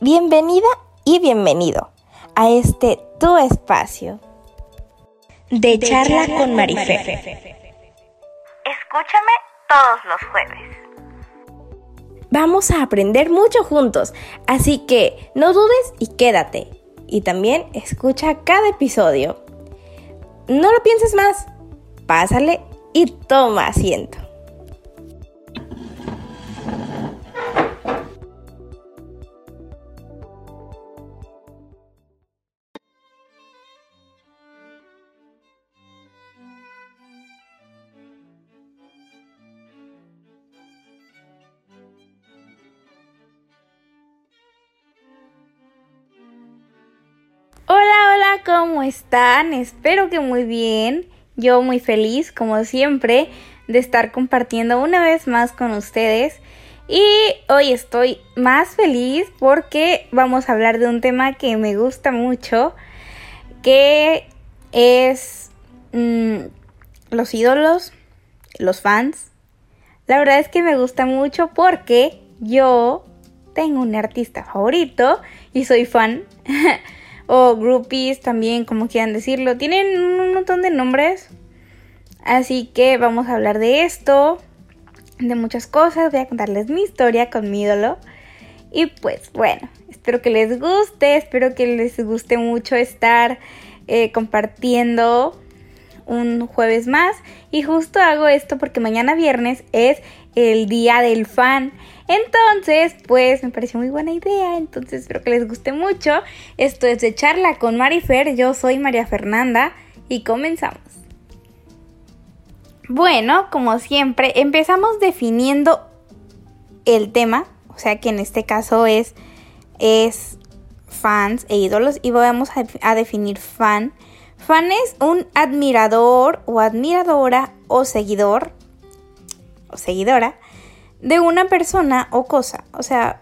Bienvenida y bienvenido a este tu espacio de, charla, con Marifer. Escúchame todos los jueves. Vamos a aprender mucho juntos, así que no dudes y quédate. Y también escucha cada episodio. No lo pienses más, pásale y toma asiento. ¿Cómo están? Espero que muy bien. Yo muy feliz, como siempre, de estar compartiendo una vez más con ustedes. Y hoy estoy más feliz porque vamos a hablar de un tema que me gusta mucho, que es mm, los ídolos, los fans. La verdad es que me gusta mucho porque yo tengo un artista favorito y soy fan. o groupies también, como quieran decirlo. Tienen un montón de nombres. Así que vamos a hablar de esto, de muchas cosas. Voy a contarles mi historia con mi ídolo. Y pues bueno, espero que les guste, espero que les guste mucho estar eh, compartiendo un jueves más. Y justo hago esto porque mañana viernes es el día del fan. Entonces, pues me pareció muy buena idea. Entonces, espero que les guste mucho. Esto es de charla con Marifer. Yo soy María Fernanda y comenzamos. Bueno, como siempre, empezamos definiendo el tema. O sea que en este caso es, es fans e ídolos. Y vamos a, a definir fan. Fan es un admirador o admiradora o seguidor o seguidora de una persona o cosa. O sea,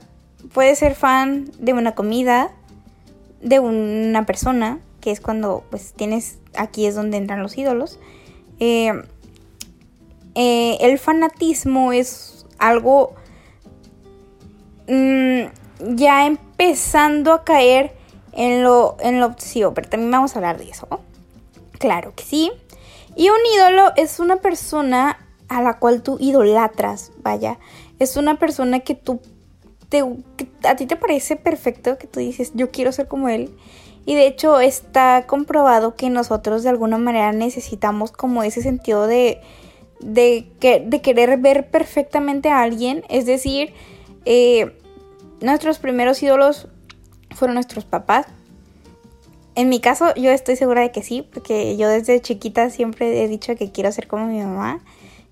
puede ser fan de una comida, de una persona, que es cuando pues tienes, aquí es donde entran los ídolos. Eh, eh, el fanatismo es algo mm, ya empezando a caer en lo, en lo obsesivo, pero también vamos a hablar de eso. Claro que sí. Y un ídolo es una persona a la cual tú idolatras, vaya. Es una persona que tú, te, a ti te parece perfecto, que tú dices, yo quiero ser como él. Y de hecho está comprobado que nosotros de alguna manera necesitamos como ese sentido de, de, que, de querer ver perfectamente a alguien. Es decir, eh, nuestros primeros ídolos fueron nuestros papás. En mi caso, yo estoy segura de que sí, porque yo desde chiquita siempre he dicho que quiero ser como mi mamá.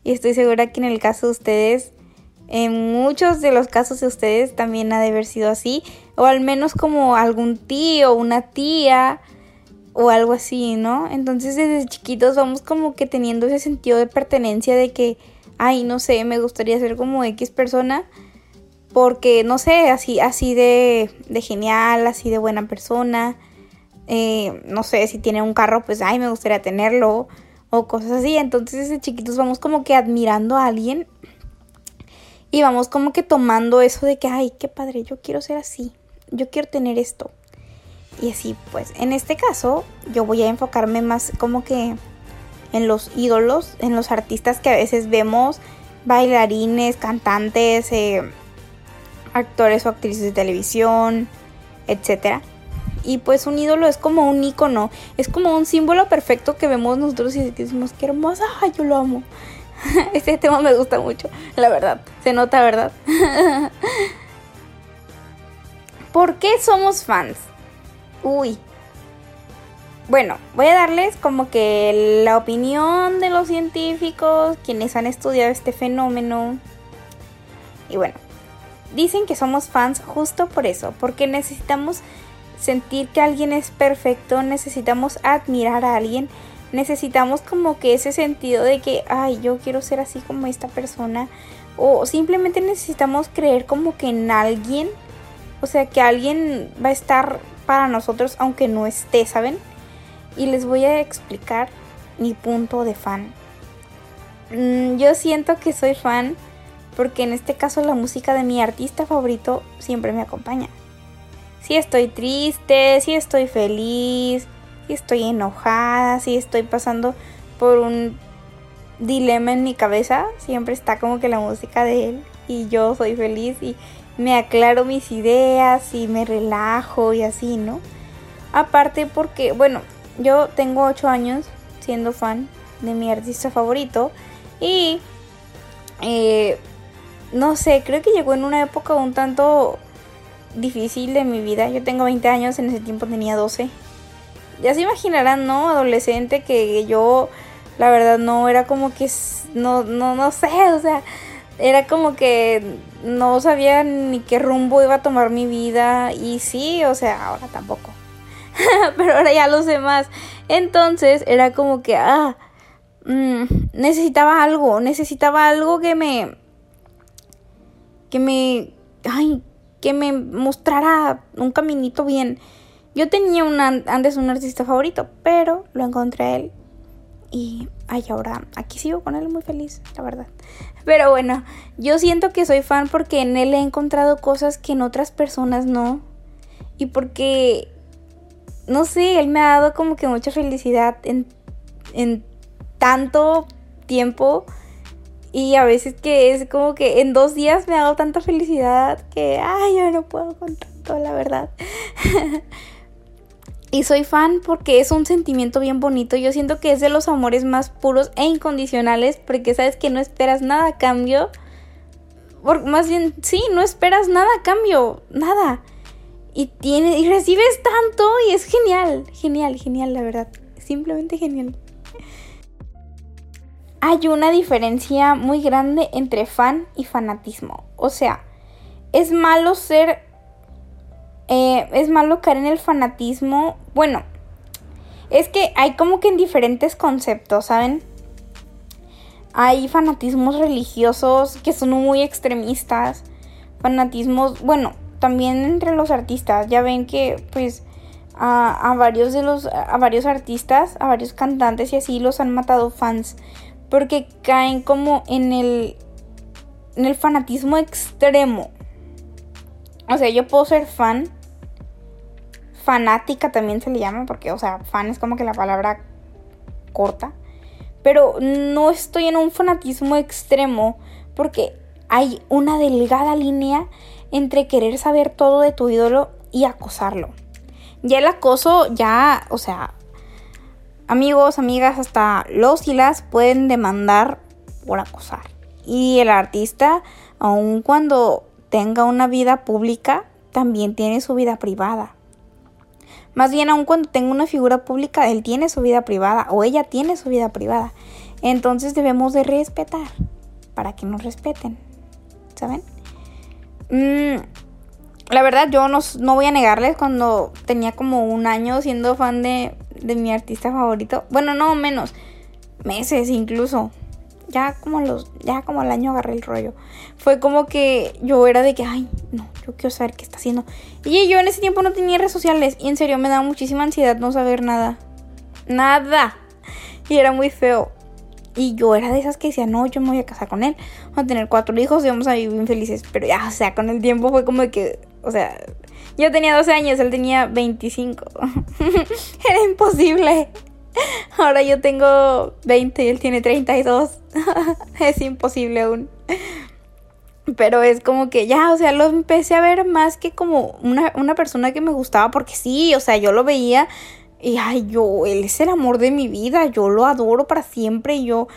Y estoy segura que en el caso de ustedes, en muchos de los casos de ustedes también ha de haber sido así. O al menos como algún tío, una tía o algo así, ¿no? Entonces desde chiquitos vamos como que teniendo ese sentido de pertenencia de que, ay, no sé, me gustaría ser como X persona. Porque, no sé, así, así de, de genial, así de buena persona. Eh, no sé, si tiene un carro, pues, ay, me gustaría tenerlo o cosas así. Entonces desde chiquitos vamos como que admirando a alguien y vamos como que tomando eso de que, ay, qué padre, yo quiero ser así, yo quiero tener esto. Y así, pues, en este caso, yo voy a enfocarme más como que en los ídolos, en los artistas que a veces vemos, bailarines, cantantes, eh, actores o actrices de televisión, etcétera. Y pues un ídolo es como un icono, es como un símbolo perfecto que vemos nosotros y decimos, qué hermosa, ay, yo lo amo. Este tema me gusta mucho, la verdad. Se nota, ¿verdad? ¿Por qué somos fans? Uy. Bueno, voy a darles como que la opinión de los científicos, quienes han estudiado este fenómeno. Y bueno, dicen que somos fans justo por eso, porque necesitamos sentir que alguien es perfecto, necesitamos admirar a alguien, necesitamos como que ese sentido de que, ay, yo quiero ser así como esta persona, o simplemente necesitamos creer como que en alguien, o sea, que alguien va a estar para nosotros aunque no esté, ¿saben? Y les voy a explicar mi punto de fan. Mm, yo siento que soy fan porque en este caso la música de mi artista favorito siempre me acompaña. Si estoy triste, si estoy feliz, si estoy enojada, si estoy pasando por un dilema en mi cabeza, siempre está como que la música de él y yo soy feliz y me aclaro mis ideas y me relajo y así, ¿no? Aparte porque, bueno, yo tengo 8 años siendo fan de mi artista favorito y eh, no sé, creo que llegó en una época un tanto difícil de mi vida. Yo tengo 20 años, en ese tiempo tenía 12. Ya se imaginarán, ¿no? Adolescente que yo, la verdad, no era como que, no, no, no sé, o sea, era como que no sabía ni qué rumbo iba a tomar mi vida. Y sí, o sea, ahora tampoco. Pero ahora ya lo sé más. Entonces era como que, ah, mm, necesitaba algo, necesitaba algo que me, que me, ay, que me mostrara un caminito bien. Yo tenía antes un artista favorito, pero lo encontré a él. Y ay, ahora aquí sigo con él muy feliz, la verdad. Pero bueno, yo siento que soy fan porque en él he encontrado cosas que en otras personas no. Y porque, no sé, él me ha dado como que mucha felicidad en, en tanto tiempo y a veces que es como que en dos días me ha dado tanta felicidad que, ay, yo no puedo con tanto, la verdad. y soy fan porque es un sentimiento bien bonito. Yo siento que es de los amores más puros e incondicionales porque sabes que no esperas nada a cambio. más bien, sí, no esperas nada a cambio, nada. Y, tiene, y recibes tanto y es genial, genial, genial, la verdad. Simplemente genial hay una diferencia muy grande entre fan y fanatismo. O sea, es malo ser... Eh, es malo caer en el fanatismo. Bueno, es que hay como que en diferentes conceptos, ¿saben? Hay fanatismos religiosos que son muy extremistas. Fanatismos, bueno, también entre los artistas. Ya ven que pues a, a varios de los a varios artistas, a varios cantantes y así los han matado fans porque caen como en el, en el fanatismo extremo. O sea, yo puedo ser fan, fanática también se le llama, porque, o sea, fan es como que la palabra corta, pero no estoy en un fanatismo extremo porque hay una delgada línea entre querer saber todo de tu ídolo y acosarlo. Ya el acoso, ya, o sea, amigos, amigas, hasta los y las pueden demandar por acosar. Y el artista, aun cuando tenga una vida pública, también tiene su vida privada. Más bien, aun cuando tenga una figura pública, él tiene su vida privada o ella tiene su vida privada. Entonces debemos de respetar para que nos respeten. ¿Saben? Mm, la verdad, yo no, no voy a negarles cuando tenía como un año siendo fan de de mi artista favorito. Bueno, no menos. Meses incluso. Ya como los. Ya como el año agarré el rollo. Fue como que yo era de que, ay, no, yo quiero saber qué está haciendo. Y yo en ese tiempo no tenía redes sociales. Y en serio me daba muchísima ansiedad no saber nada. Nada. Y era muy feo. Y yo era de esas que decía, no, yo me voy a casar con él. Vamos a tener cuatro hijos y vamos a vivir bien felices. Pero ya, o sea, con el tiempo fue como de que, o sea, yo tenía 12 años, él tenía 25. Era imposible. Ahora yo tengo 20 y él tiene 32. es imposible aún. Pero es como que ya, o sea, lo empecé a ver más que como una, una persona que me gustaba porque sí, o sea, yo lo veía y ay, yo, él es el amor de mi vida, yo lo adoro para siempre y yo,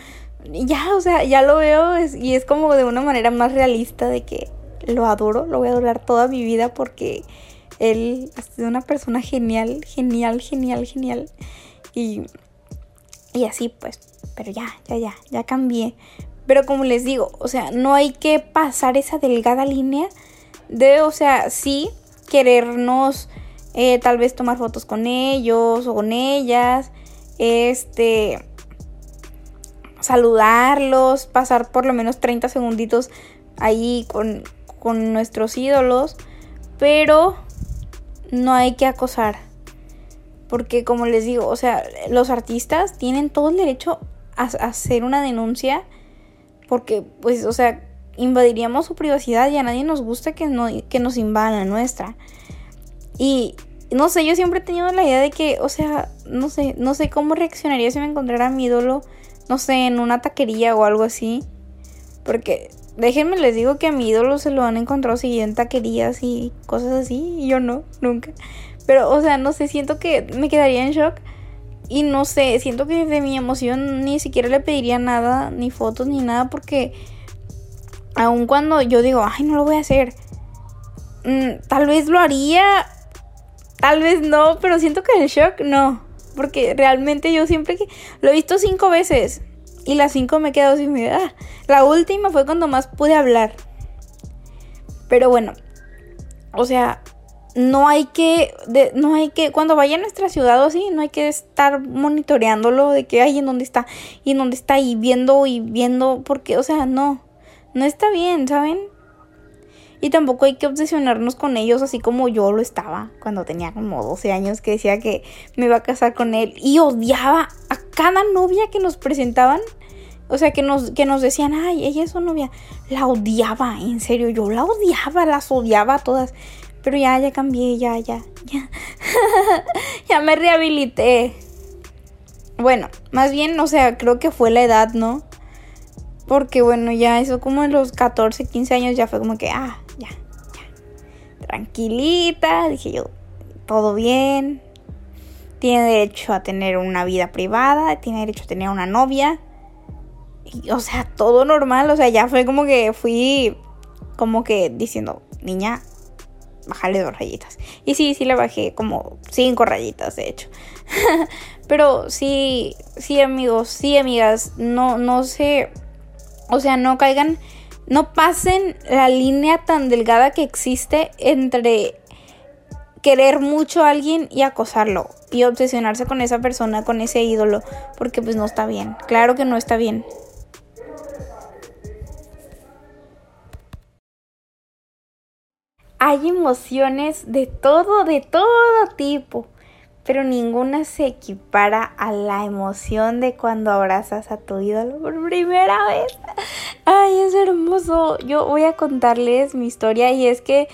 ya, o sea, ya lo veo y es como de una manera más realista de que lo adoro, lo voy a adorar toda mi vida porque él ha sido una persona genial, genial, genial, genial. Y, y así pues, pero ya, ya, ya, ya cambié. Pero como les digo, o sea, no hay que pasar esa delgada línea de, o sea, sí, querernos eh, tal vez tomar fotos con ellos o con ellas, este, saludarlos, pasar por lo menos 30 segunditos ahí con, con nuestros ídolos, pero no hay que acosar. Porque como les digo, o sea, los artistas tienen todo el derecho a, hacer una denuncia porque, pues, o sea, invadiríamos su privacidad y a nadie nos gusta que, no, que nos invadan la nuestra. Y no sé, yo siempre he tenido la idea de que, o sea, no sé, no sé cómo reaccionaría si me encontrara mi ídolo, no sé, en una taquería o algo así. Porque déjenme les digo que a mi ídolo se lo han encontrado siguiendo en taquerías y cosas así, y yo no, nunca. Pero, o sea, no sé, siento que me quedaría en shock. Y no sé, siento que de mi emoción ni siquiera le pediría nada, ni fotos, ni nada, porque aun cuando yo digo, ay, no lo voy a hacer, mm, tal vez lo haría, tal vez no, pero siento que el shock no, porque realmente yo siempre que lo he visto cinco veces y las cinco me he quedado sin mi ah, La última fue cuando más pude hablar. Pero bueno, o sea, no hay que, no hay que, cuando vaya a nuestra ciudad o así, no hay que estar monitoreándolo de que, ay, en dónde está, y en dónde está, y viendo, y viendo, porque, o sea, no, no está bien, ¿saben? Y tampoco hay que obsesionarnos con ellos así como yo lo estaba cuando tenía como 12 años que decía que me iba a casar con él y odiaba a cada novia que nos presentaban. O sea, que nos, que nos decían, ay, ella es su novia. La odiaba, en serio, yo la odiaba, las odiaba a todas. Pero ya, ya cambié, ya, ya, ya. ya me rehabilité. Bueno, más bien, o sea, creo que fue la edad, ¿no? Porque bueno, ya eso como en los 14, 15 años ya fue como que, ah, ya, ya. Tranquilita, dije yo, todo bien. Tiene derecho a tener una vida privada, tiene derecho a tener una novia. O sea, todo normal, o sea, ya fue como que fui como que diciendo, niña, bajarle dos rayitas. Y sí, sí le bajé como cinco rayitas, de hecho. Pero sí, sí amigos, sí amigas, no, no sé, o sea, no caigan, no pasen la línea tan delgada que existe entre querer mucho a alguien y acosarlo y obsesionarse con esa persona, con ese ídolo, porque pues no está bien, claro que no está bien. Hay emociones de todo, de todo tipo, pero ninguna se equipara a la emoción de cuando abrazas a tu ídolo por primera vez. Ay, es hermoso. Yo voy a contarles mi historia y es que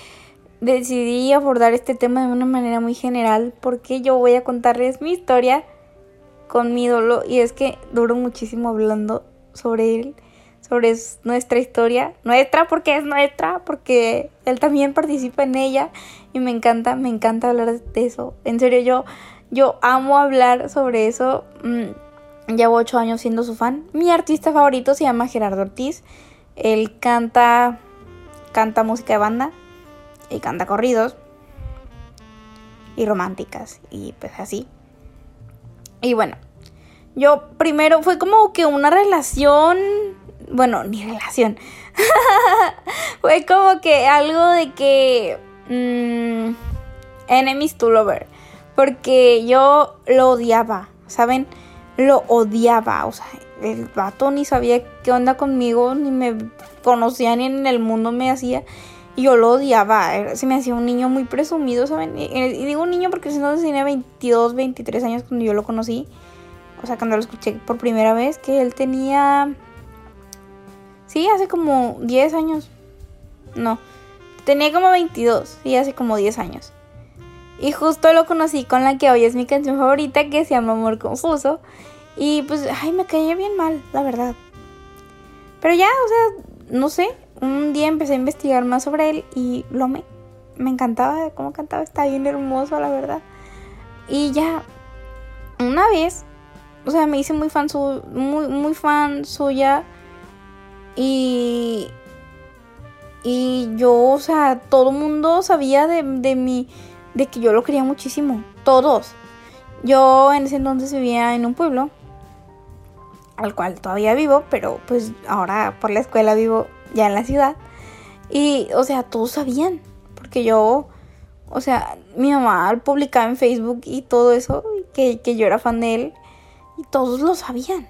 decidí abordar este tema de una manera muy general porque yo voy a contarles mi historia con mi ídolo y es que duro muchísimo hablando sobre él sobre nuestra historia, nuestra porque es nuestra, porque él también participa en ella y me encanta, me encanta hablar de eso. En serio, yo, yo amo hablar sobre eso. Mm, llevo ocho años siendo su fan. Mi artista favorito se llama Gerardo Ortiz. Él canta, canta música de banda y canta corridos y románticas y pues así. Y bueno, yo primero fue como que una relación bueno, ni relación. Fue como que algo de que... Mmm, enemies to lover. Porque yo lo odiaba, ¿saben? Lo odiaba. O sea, el vato ni sabía qué onda conmigo, ni me conocía, ni en el mundo me hacía. Y yo lo odiaba. Se me hacía un niño muy presumido, ¿saben? Y, digo un niño porque si no tenía 22, 23 años cuando yo lo conocí. O sea, cuando lo escuché por primera vez, que él tenía Sí, hace como 10 años. No, tenía como 22, sí, hace como 10 años. Y justo lo conocí con la que hoy es mi canción favorita, que se llama Amor Confuso. Y pues, ay, me caía bien mal, la verdad. Pero ya, o sea, no sé, un día empecé a investigar más sobre él y lo amé. Me encantaba cómo cantaba, está bien hermoso, la verdad. Y ya, una vez, o sea, me hice muy fan, su, muy, muy fan suya y, y yo, o sea, todo el mundo sabía de, de mí, de que yo lo quería muchísimo. Todos. Yo en ese entonces vivía en un pueblo, al cual todavía vivo, pero pues ahora por la escuela vivo ya en la ciudad. Y, o sea, todos sabían, porque yo, o sea, mi mamá publicaba en Facebook y todo eso, que, que yo era fan de él, y todos lo sabían.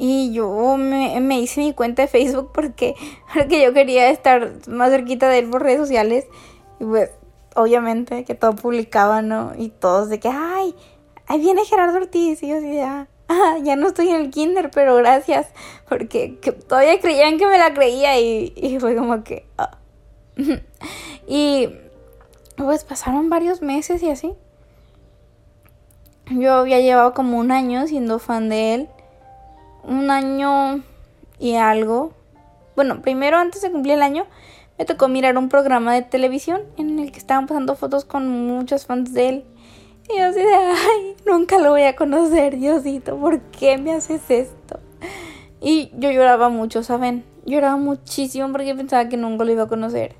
Y yo me, hice mi cuenta de Facebook porque, porque yo quería estar más cerquita de él por redes sociales. Y pues, obviamente, que todo publicaba, ¿no? Y todos de que, ay, ahí viene Gerardo Ortiz. Y yo así ah, ah, ya no estoy en el kinder, pero gracias. Porque todavía creían que me la creía y, y fue como que... Ah. y Pues pasaron varios meses y así. Yo había llevado como un año siendo fan de él. Un año y algo. Bueno, primero antes de cumplir el año me tocó mirar un programa de televisión en el que estaban pasando fotos con muchos fans de él. Y yo así de, ay, nunca lo voy a conocer, Diosito, ¿por qué me haces esto? Y yo lloraba mucho, ¿saben? Lloraba muchísimo porque pensaba que nunca lo iba a conocer.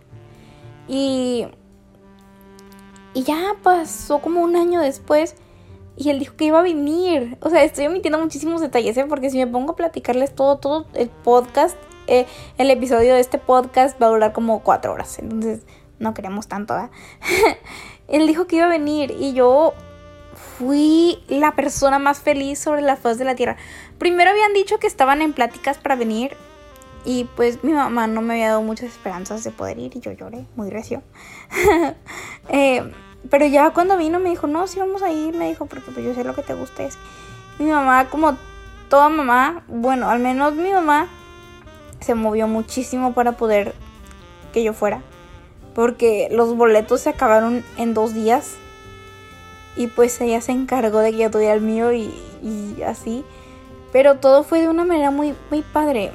Y... Y ya pasó como un año después y él dijo que iba a venir. O sea, estoy omitiendo muchísimos detalles, ¿eh? Porque si me pongo a platicarles todo, todo el podcast, eh, el episodio de este podcast va a durar como cuatro horas. Entonces, no queremos tanto, ¿eh? él dijo que iba a venir y yo fui la persona más feliz sobre la faz de la tierra. Primero habían dicho que estaban en pláticas para venir y pues mi mamá no me había dado muchas esperanzas de poder ir y yo lloré muy recio. eh, pero ya cuando vino me dijo, no, sí vamos a ir, me dijo, porque pues yo sé lo que te gusta es. Mi mamá, como toda mamá, bueno, al menos mi mamá se movió muchísimo para poder que yo fuera. Porque los boletos se acabaron en dos días. Y pues ella se encargó de que yo tuviera el mío y, y así. Pero todo fue de una manera muy, muy padre.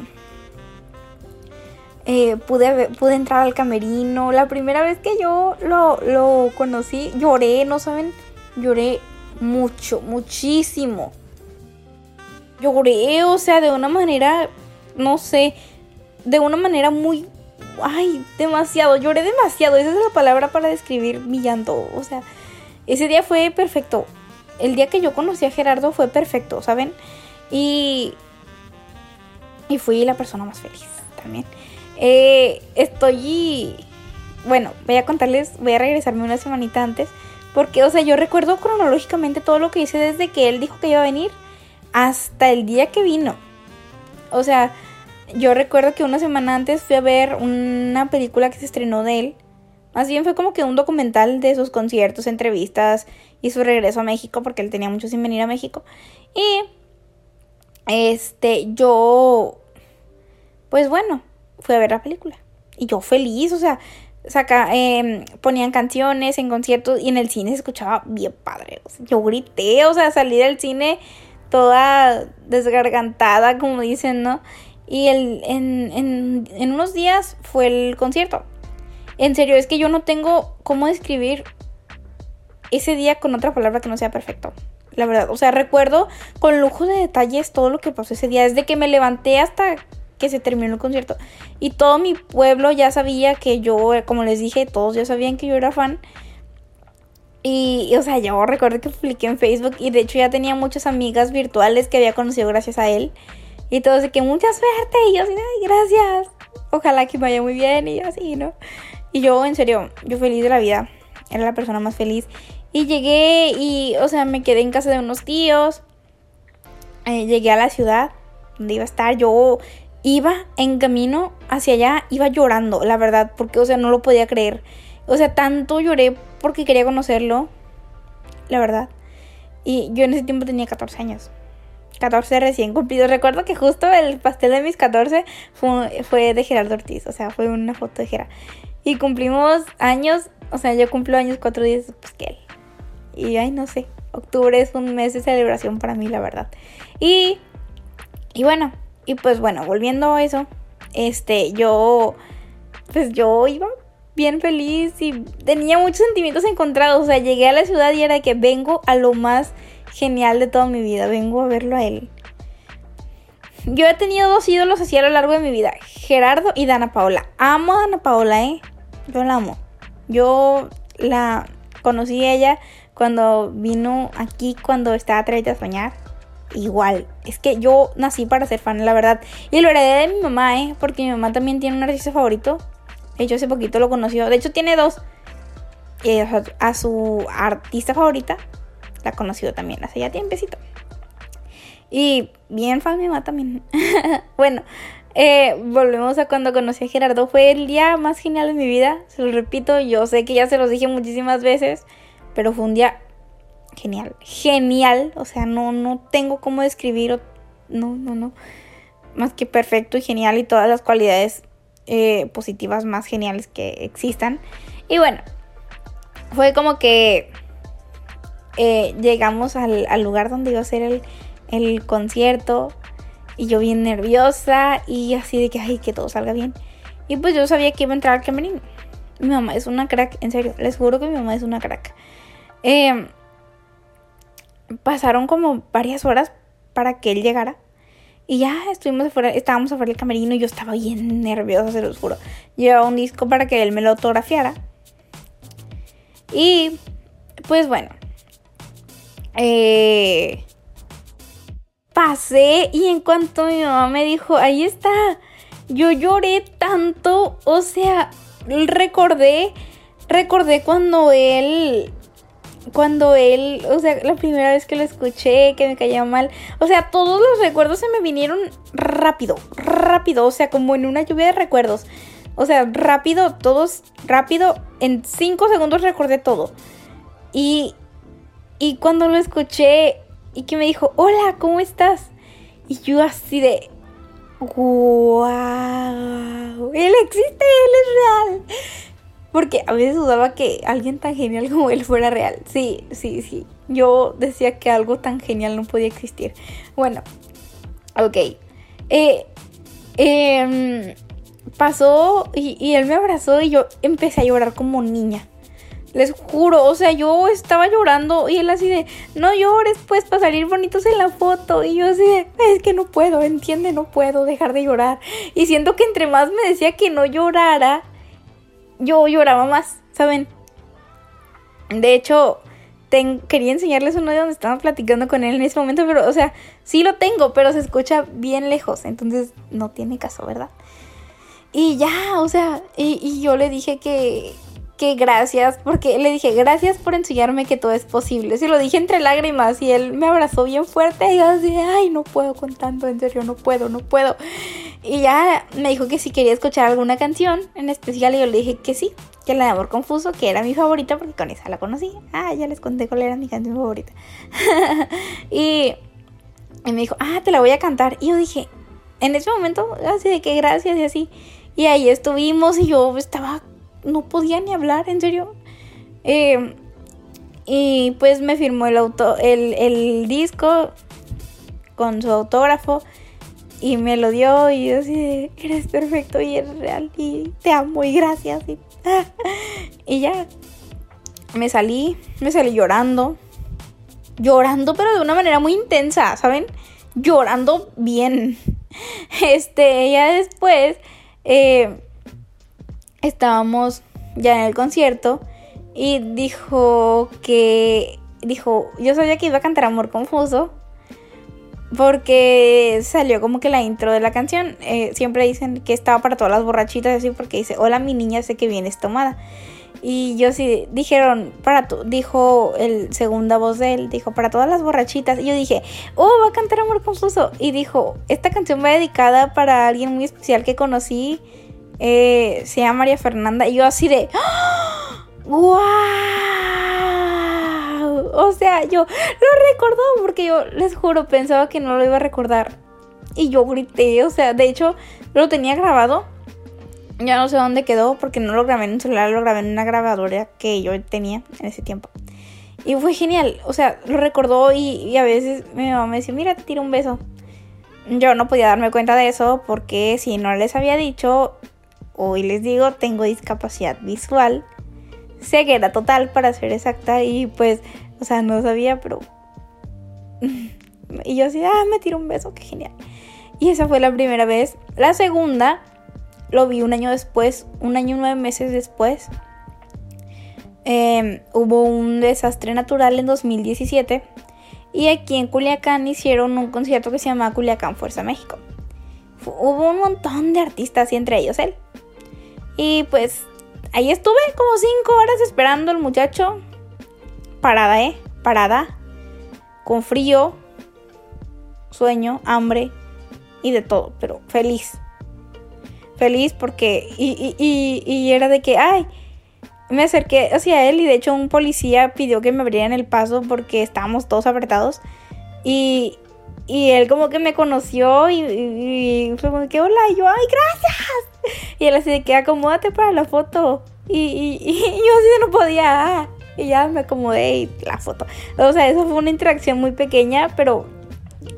Eh, pude, pude entrar al camerino. La primera vez que yo lo, lo conocí, lloré, ¿no saben? Lloré mucho, muchísimo. Lloré, o sea, de una manera, no sé, de una manera muy... Ay, demasiado, lloré demasiado. Esa es la palabra para describir mi llanto. O sea, ese día fue perfecto. El día que yo conocí a Gerardo fue perfecto, ¿saben? Y... Y fui la persona más feliz también. Eh, estoy. Bueno, voy a contarles, voy a regresarme una semanita antes. Porque, o sea, yo recuerdo cronológicamente todo lo que hice desde que él dijo que iba a venir hasta el día que vino. O sea, yo recuerdo que una semana antes fui a ver una película que se estrenó de él. Más bien fue como que un documental de sus conciertos, entrevistas y su regreso a México, porque él tenía mucho sin venir a México. Y este, yo, pues bueno, fui a ver la película. Y yo feliz, o sea, saca, em, ponían canciones en conciertos y en el cine se escuchaba bien padre. yo grité, o sea, salí del cine toda desgargantada, como dicen, ¿no? Y el, en, en, en unos días fue el concierto. En serio, es que yo no tengo cómo describir ese día con otra palabra que no sea perfecto. La verdad, o sea, recuerdo con lujo de detalles todo lo que pasó ese día. Desde que me levanté hasta que se terminó el concierto. Y todo mi pueblo ya sabía que yo, como les dije, todos ya sabían que yo era fan. Y, o sea, yo recuerdo que publiqué en Facebook y de hecho ya tenía muchas amigas virtuales que había conocido gracias a él. Y todos de que mucha suerte. Y yo así, gracias. Ojalá que vaya muy bien y así, ¿no? Y yo, en serio, yo feliz de la vida. Era la persona más feliz. Y llegué y, o sea, me quedé en casa de unos tíos. Eh, llegué a la ciudad donde iba a estar. Yo iba en camino hacia allá, iba llorando, la verdad, porque, o sea, no lo podía creer. O sea, tanto lloré porque quería conocerlo, la verdad. Y yo en ese tiempo tenía 14 años. 14 recién cumplidos. Recuerdo que justo el pastel de mis 14 fue, de Gerardo Ortiz, o sea, fue una foto de Gerardo. Y cumplimos años, o sea, yo cumplo años cuatro días después que él. Y ay, no sé, octubre es un mes de celebración para mí, la verdad. Y, y bueno, y pues bueno, volviendo a eso, este, yo, pues yo iba bien feliz y tenía muchos sentimientos encontrados. O sea, llegué a la ciudad y era que vengo a lo más genial de toda mi vida, vengo a verlo a él. Yo he tenido dos ídolos así a lo largo de mi vida, Gerardo y Dana Paola. Amo a Dana Paola, ¿eh? Yo la amo. Yo la conocí a ella cuando vino aquí, cuando estaba Atrevida a Soñar igual. Es que yo nací para ser fan, la verdad. Y lo heredé de mi mamá, ¿eh? Porque mi mamá también tiene un artista favorito. De hecho, hace poquito lo conoció. De hecho, tiene dos. Eh, a su artista favorita la conoció también hace ya tiempecito. Y bien fan mi mamá también. bueno, eh, volvemos a cuando conocí a Gerardo. Fue el día más genial de mi vida. Se lo repito, yo sé que ya se los dije muchísimas veces. Pero fue un día genial, genial, o sea, no, no tengo cómo describir, no, no, no, más que perfecto y genial y todas las cualidades eh, positivas más geniales que existan. Y bueno, fue como que eh, llegamos al, lugar donde iba a ser el, el concierto y yo bien nerviosa y así de que, ay, que todo salga bien. Y pues yo sabía que iba a entrar al camerino. Mi mamá es una crack, en serio, les juro que mi mamá es una crack. Em, pasaron como varias horas para que él llegara. Y ya estuvimos afuera, estábamos afuera del camerino y yo estaba bien nerviosa, se los juro. Llevaba un disco para que él me lo autografiara. Y pues bueno. Eh, pasé y en cuanto mi mamá me dijo, ahí está, yo lloré tanto, o sea, recordé, recordé cuando él, cuando él, o sea, la primera vez que lo escuché, que me caía mal, o sea, todos los recuerdos se me vinieron rápido, rápido, o sea, como en una lluvia de recuerdos. O sea, rápido, todos, rápido, en cinco segundos recordé todo. Y, y cuando lo escuché y que me dijo, hola, ¿cómo estás? Y yo así de, wow, él existe, él es real. Porque a veces dudaba que alguien tan genial como él fuera real. Sí, sí, sí. Yo decía que algo tan genial no podía existir. Bueno, ok. Eh, em, pasó y, y él me abrazó y yo empecé a llorar como niña. Les juro, o sea, yo estaba llorando y él así de, no llores pues para salir bonitos en la foto. Y yo así de, es que no puedo, entiende, no puedo dejar de llorar. Y siento que entre más me decía que no llorara, yo lloraba más, ¿saben? De hecho, quería enseñarles uno de donde estaba platicando con él en ese momento, pero, o sea, sí lo tengo, pero se escucha bien lejos, entonces no tiene caso, ¿verdad? Y ya, o sea, y yo le dije que, que gracias, porque le dije gracias por enseñarme que todo es posible. Se lo dije entre lágrimas y él me abrazó bien fuerte y yo así, ay, no puedo con tanto, en serio, no puedo, no puedo. Y ya me dijo que si quería escuchar alguna canción en especial y yo le dije que sí, que la de Amor Confuso, que era mi favorita porque con esa la conocí. Ah, ya les conté cuál era mi canción favorita. y, y me dijo, ah, te la voy a cantar. Y yo dije, en ese momento, así de que gracias y así. Y ahí estuvimos y yo estaba no podía ni hablar, en serio. Eh, y pues me firmó el, auto, el, disco con su autógrafo y me lo dio y yo así, eres perfecto y eres real y te amo y gracias. Y, y ya, me salí, me salí llorando, llorando pero de una manera muy intensa, ¿saben? Llorando bien. Este, ya después, eh, estábamos ya en el concierto y dijo que dijo, yo sabía que iba a cantar Amor Confuso porque salió como que la intro de la canción. Eh, siempre dicen que estaba para todas las borrachitas así porque dice, hola mi niña, sé que vienes tomada. Y yo sí, dijeron, para tu, dijo el segunda voz de él, dijo, para todas las borrachitas. Y yo dije, oh, va a cantar Amor Confuso. Y dijo, esta canción va dedicada para alguien muy especial que conocí eh, se llama María Fernanda. Y yo así de... ¡Wow! O sea, yo lo recordó porque yo les juro, pensaba que no lo iba a recordar. Y yo grité, o sea, de hecho, lo tenía grabado. Ya no sé dónde quedó porque no lo grabé en un celular, lo grabé en una grabadora que yo tenía en ese tiempo. Y fue genial, o sea, lo recordó y, a veces mi mamá me decía, mira, te tiro un beso. Yo no podía darme cuenta de eso porque si no les había dicho, hoy les digo, tengo discapacidad visual, ceguera total para ser exacta y pues, o sea, no sabía, pero... y yo así, ah, me tiro un beso, qué genial. Y esa fue la primera vez. La segunda lo vi un año después, un año y nueve meses después. Em, hubo un desastre natural en 2017 y aquí en Culiacán hicieron un concierto que se llama Culiacán Fuerza México. Hubo un montón de artistas y entre ellos él. Y pues ahí estuve como cinco horas esperando al muchacho. Parada, ¿eh? Parada. Con frío, sueño, hambre y de todo, pero feliz. Feliz porque... Y, y, y, era de que, ay, me acerqué hacia él y de hecho un policía pidió que me abrieran el paso porque estábamos todos apretados. Y, y él como que me conoció y, fue como que hola y yo, ay, gracias. Y él así de que acomódate para la foto. Y, y, yo así no podía. Y ya me acomodé y la foto. O sea, eso fue una interacción muy pequeña, pero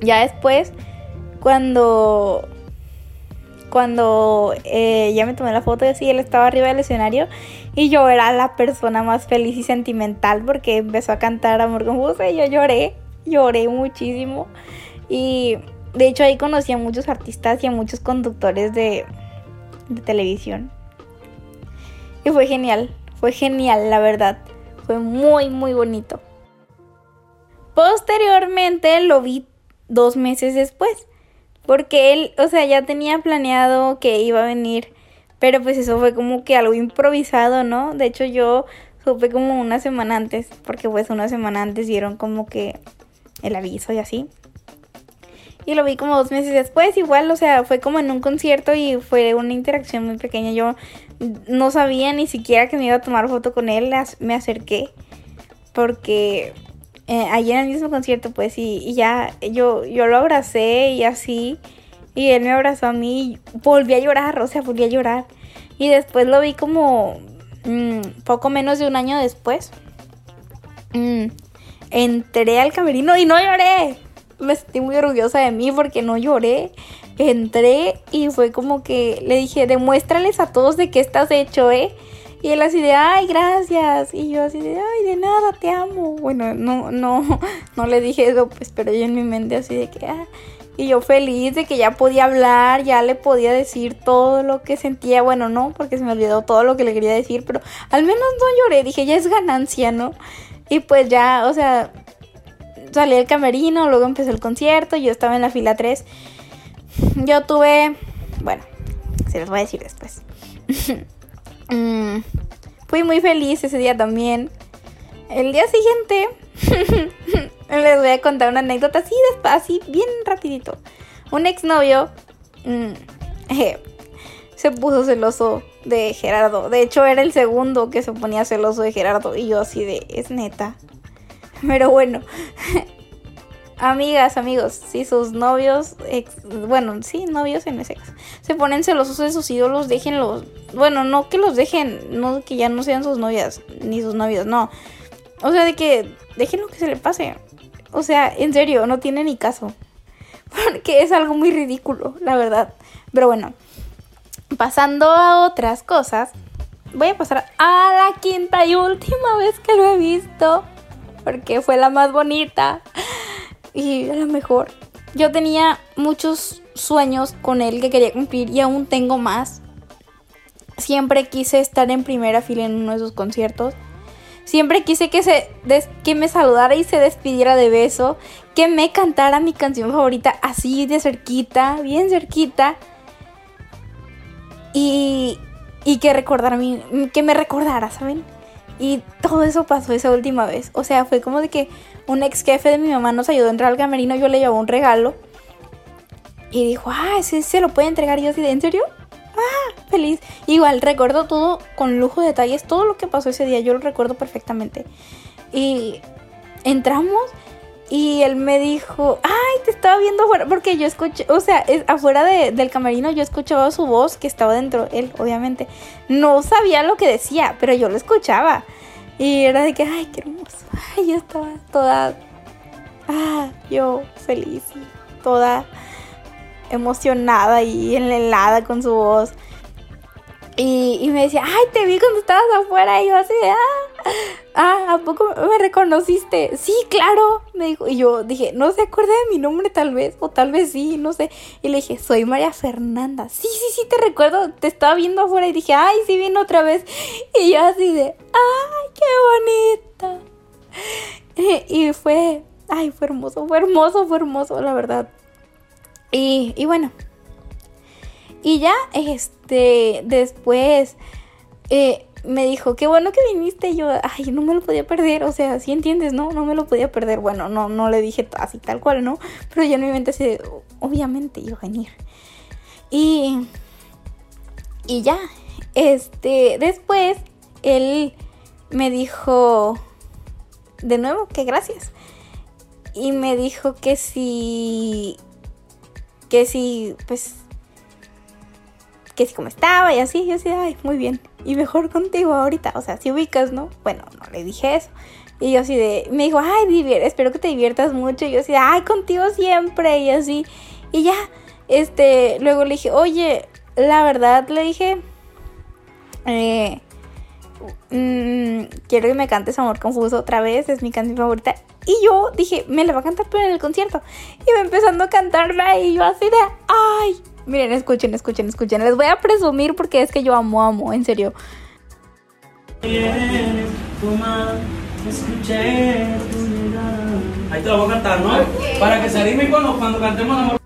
ya después, cuando cuando eh, ya me tomé la foto y así, él estaba arriba del escenario y yo era la persona más feliz y sentimental porque empezó a cantar Amor Confuso y yo lloré, lloré muchísimo. Y de hecho ahí conocí a muchos artistas y a muchos conductores de, de televisión. Y fue genial, fue genial, la verdad. Fue muy, muy bonito. Posteriormente lo vi dos meses después. Porque él, o sea, ya tenía planeado que iba a venir. Pero pues eso fue como que algo improvisado, ¿no? De hecho yo supe como una semana antes. Porque pues una semana antes dieron como que el aviso y así. Y lo vi como dos meses después, igual, o sea, fue como en un concierto y fue una interacción muy pequeña. Yo no sabía ni siquiera que me iba a tomar foto con él, me acerqué. Porque eh, allí en el mismo concierto, pues, y, ya yo, yo lo abracé y así, y él me abrazó a mí, volví a llorar, o sea, volví a llorar. Y después lo vi como mm, poco menos de un año después. Mm, entré al camerino y no lloré. Me sentí muy orgullosa de mí porque no lloré. Entré y fue como que le dije, demuéstrales a todos de qué estás hecho, ¿eh? Y él así de, ay, gracias. Y yo así de, ay, de nada, te amo. Bueno, no, no, no le dije eso, pues, pero yo en mi mente así de que, ah. Y yo feliz de que ya podía hablar, ya le podía decir todo lo que sentía. Bueno, no, porque se me olvidó todo lo que le quería decir, pero al menos no lloré. Dije, ya es ganancia, ¿no? Y pues ya, o sea, salí del camerino, luego empezó el concierto, yo estaba en la fila 3. Yo tuve, bueno, se los voy a decir después. Mm, fui muy feliz ese día también. El día siguiente les voy a contar una anécdota así, así bien rapidito. Un exnovio mm, se puso celoso de Gerardo. De hecho, era el segundo que se ponía celoso de Gerardo. Y yo así de, es neta. Pero bueno, Amigas, amigos, si sus novios, bueno, sí, novios en ese se ponen celosos de sus ídolos, déjenlos. Bueno, no que los dejen, no que ya no sean sus novias ni sus novios, no. O sea, de que déjenlo que se le pase. O sea, en serio, no tiene ni caso. Porque es algo muy ridículo, la verdad. Pero bueno, pasando a otras cosas, voy a pasar a la quinta y última vez que lo he visto. Porque fue la más bonita y a lo mejor yo tenía muchos sueños con él que quería cumplir y aún tengo más. Siempre quise estar en primera fila en uno de sus conciertos. Siempre quise que, se que me saludara y se despidiera de beso. Que me cantara mi canción favorita así de cerquita, bien cerquita. Y, y que, recordara que me recordara, ¿saben? Y todo eso pasó esa última vez. O sea, fue como de que un ex jefe de mi mamá nos ayudó a entrar al camerino, yo le llevaba un regalo. Y dijo, ah, ese se lo puede entregar. Yo así ¿en serio? Ah, feliz. Igual, recuerdo todo con lujo de detalles, todo lo que pasó ese día, yo lo recuerdo perfectamente. Y entramos y él me dijo, ay, te estaba viendo afuera, porque yo escuché, o sea, afuera del camerino yo escuchaba su voz que estaba dentro, él, obviamente. No sabía lo que decía, pero yo lo escuchaba. Y era de que, ay, qué hermoso. Ay, yo estaba toda, ah, yo feliz toda emocionada y enlelada con su voz. Y, me decía, ay, te vi cuando estabas afuera. Y yo así, ah, ah, ¿a poco me reconociste? Sí, claro, me dijo. Y yo dije, no se acuerda de mi nombre tal vez, o tal vez sí, no sé. Y le dije, soy María Fernanda. Sí, sí, sí, te recuerdo, te estaba viendo afuera. Y dije, ay, sí, vino otra vez. Y yo así de, ay, qué bonita. Y fue, ay, fue hermoso, fue hermoso, fue hermoso, la verdad. Y, y bueno, y ya, este, después eh, me dijo, qué bueno que viniste. Yo, ay, no me lo podía perder. O sea, si entiendes, ¿no? No me lo podía perder. Bueno, no, no le dije así tal cual, ¿no? Pero ya en mi mente así, obviamente iba a venir. Y, y ya, este, después él me dijo, de nuevo, que gracias. Y me dijo que si, que si, pues que si como estaba y así, yo así, ay, muy bien. Y mejor contigo ahorita, o sea, si ubicas, ¿no? Bueno, no le dije eso. Y yo así de, me dijo, ay, espero que te diviertas mucho. Y yo así de, ay, contigo siempre. Y así. Y ya, este, luego le dije, oye, la verdad, le dije, eh, mm, quiero que me cantes Amor Confuso otra vez, es mi canción favorita. Y yo dije, me la va a cantar pero en el concierto. Y me empezando a cantarla y yo así de, ay, miren, escuchen, escuchen, escuchen. Les voy a presumir porque es que yo amo, amo, en serio. Ahí te lo voy a cantar, ¿no? Para que se anime cuando, cuando cantemos Amor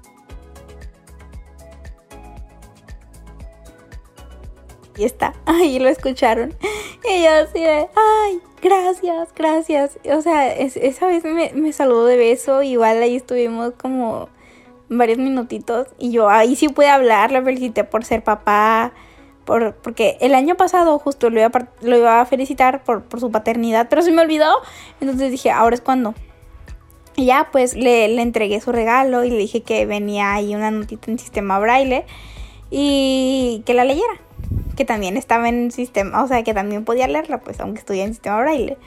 y está, ahí lo escucharon. Y yo así de, ay, gracias, gracias. O sea, esa vez me, me saludó de beso, igual ahí estuvimos como varios minutitos y yo ahí sí pude hablar, la felicité por ser papá, por, porque el año pasado justo lo iba a, lo iba a felicitar por, por su paternidad, pero se me olvidó, entonces dije, ahora es cuando. Y ya pues le, le entregué su regalo y le dije que venía ahí una notita en sistema braille y que la leyera que también estaba en sistema, o sea, que también podía leerla, pues aunque estuviera en sistema braille.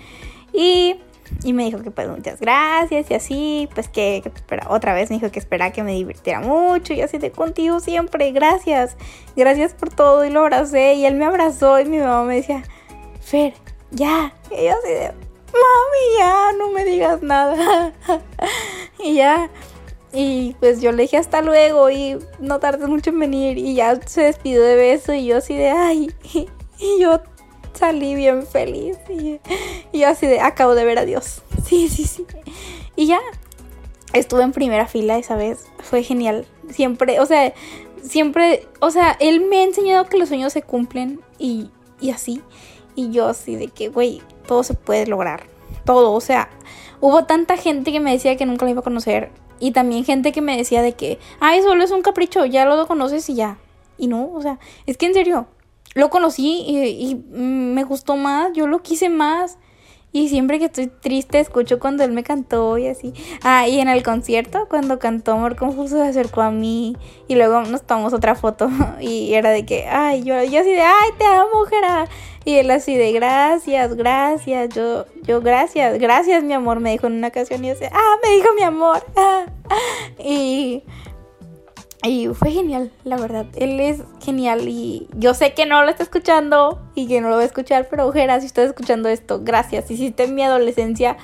Y, y me dijo que pues muchas gracias y así, pues que, espera, otra vez me dijo que espera que me divirtiera mucho y así de contigo siempre, gracias, gracias por todo y lo abracé y él me abrazó y mi mamá me decía, Fer, ya, y yo así de, mami, ya, no me digas nada. y ya, y pues yo le dije hasta luego y no tardes mucho en venir y ya se despidió de beso y yo así de ay y, yo salí bien feliz y, así de acabo de ver a Dios. Sí, sí, sí. Y ya estuve en primera fila esa vez. Fue genial. Siempre, o sea, siempre, o sea, él me ha enseñado que los sueños se cumplen y, y así. Y yo así de que, güey, todo se puede lograr. Todo, o sea, hubo tanta gente que me decía que nunca lo iba a conocer y también gente que me decía de que, ay, solo es un capricho, ya lo conoces y ya. Y no, o sea, es que en serio, lo conocí y, me gustó más, yo lo quise más. Y siempre que estoy triste escucho cuando él me cantó y así. Ah, y en el concierto, cuando cantó Amor Confuso, se acercó a mí y luego nos tomamos otra foto y era de que, ay, yo, yo así de, ay, te amo, Jera. Y él así de, gracias, gracias, yo, yo, gracias, gracias, mi amor, me dijo en una ocasión y yo así, ah, me dijo mi amor. y y fue genial, la verdad. Él es genial y yo sé que no lo está escuchando y que no lo va a escuchar, pero ojera, si estás escuchando esto, gracias. Hiciste mi adolescencia,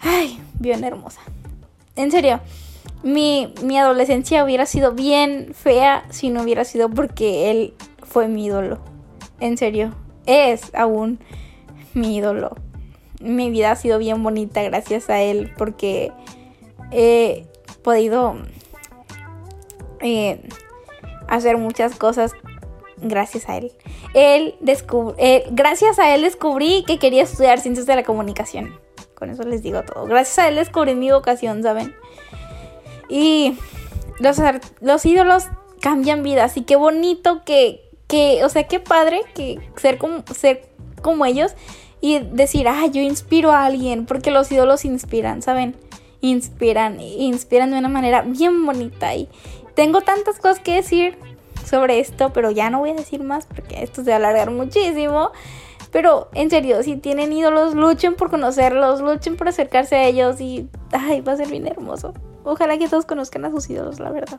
ay, bien hermosa. En serio, mi, mi adolescencia hubiera sido bien fea si no hubiera sido porque él fue mi ídolo. En serio, es aún mi ídolo. Mi vida ha sido bien bonita gracias a él porque he podido eh, hacer muchas cosas gracias a él. Él gracias a él descubrí que quería estudiar ciencias de la comunicación. Con eso les digo todo. Gracias a él descubrí mi vocación, ¿saben? Y los, los ídolos cambian vidas. Y qué bonito que, que, o sea, qué padre que ser como, ser como ellos y decir, ah, yo inspiro a alguien, porque los ídolos inspiran, ¿saben? Inspiran, inspiran de una manera bien bonita y, tengo tantas cosas que decir sobre esto, pero ya no voy a decir más porque esto se va a alargar muchísimo. Pero en serio, si tienen ídolos, luchen por conocerlos, luchen por acercarse a ellos y ay, va a ser bien hermoso. Ojalá que todos conozcan a sus ídolos, la verdad.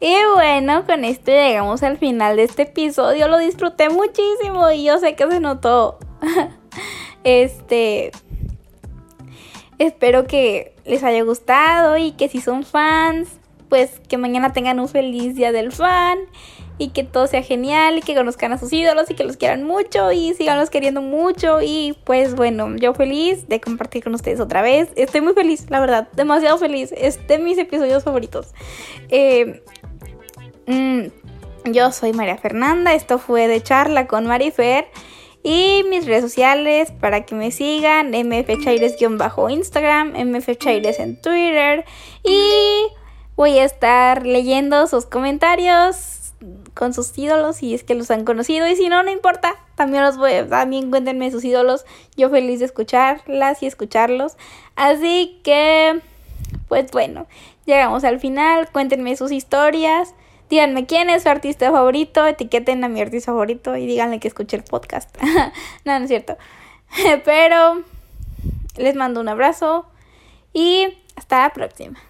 Y bueno, con esto llegamos al final de este episodio. Lo disfruté muchísimo y yo sé que se notó. este. Espero que les haya gustado y que si son fans, pues que mañana tengan un feliz día del fan y que todo sea genial y que conozcan a sus ídolos y que los quieran mucho y siganlos queriendo mucho y pues bueno, yo feliz de compartir con ustedes otra vez. Estoy muy feliz, la verdad, demasiado feliz. Es de mis episodios favoritos. Eh, mm, yo soy María Fernanda, esto fue de charla con Marifer. Y mis redes sociales para que me sigan, mfchaires-instagram, mfchaires en Twitter. Y voy a estar leyendo sus comentarios con sus ídolos si es que los han conocido y si no, no importa, también los voy, también cuéntenme sus ídolos, yo feliz de escucharlas y escucharlos. Así que, pues bueno, llegamos al final, cuéntenme sus historias díganme quién es su artista favorito, etiqueten a mi artista favorito y díganle que escuche el podcast. no, no es cierto. Pero les mando un abrazo y hasta la próxima.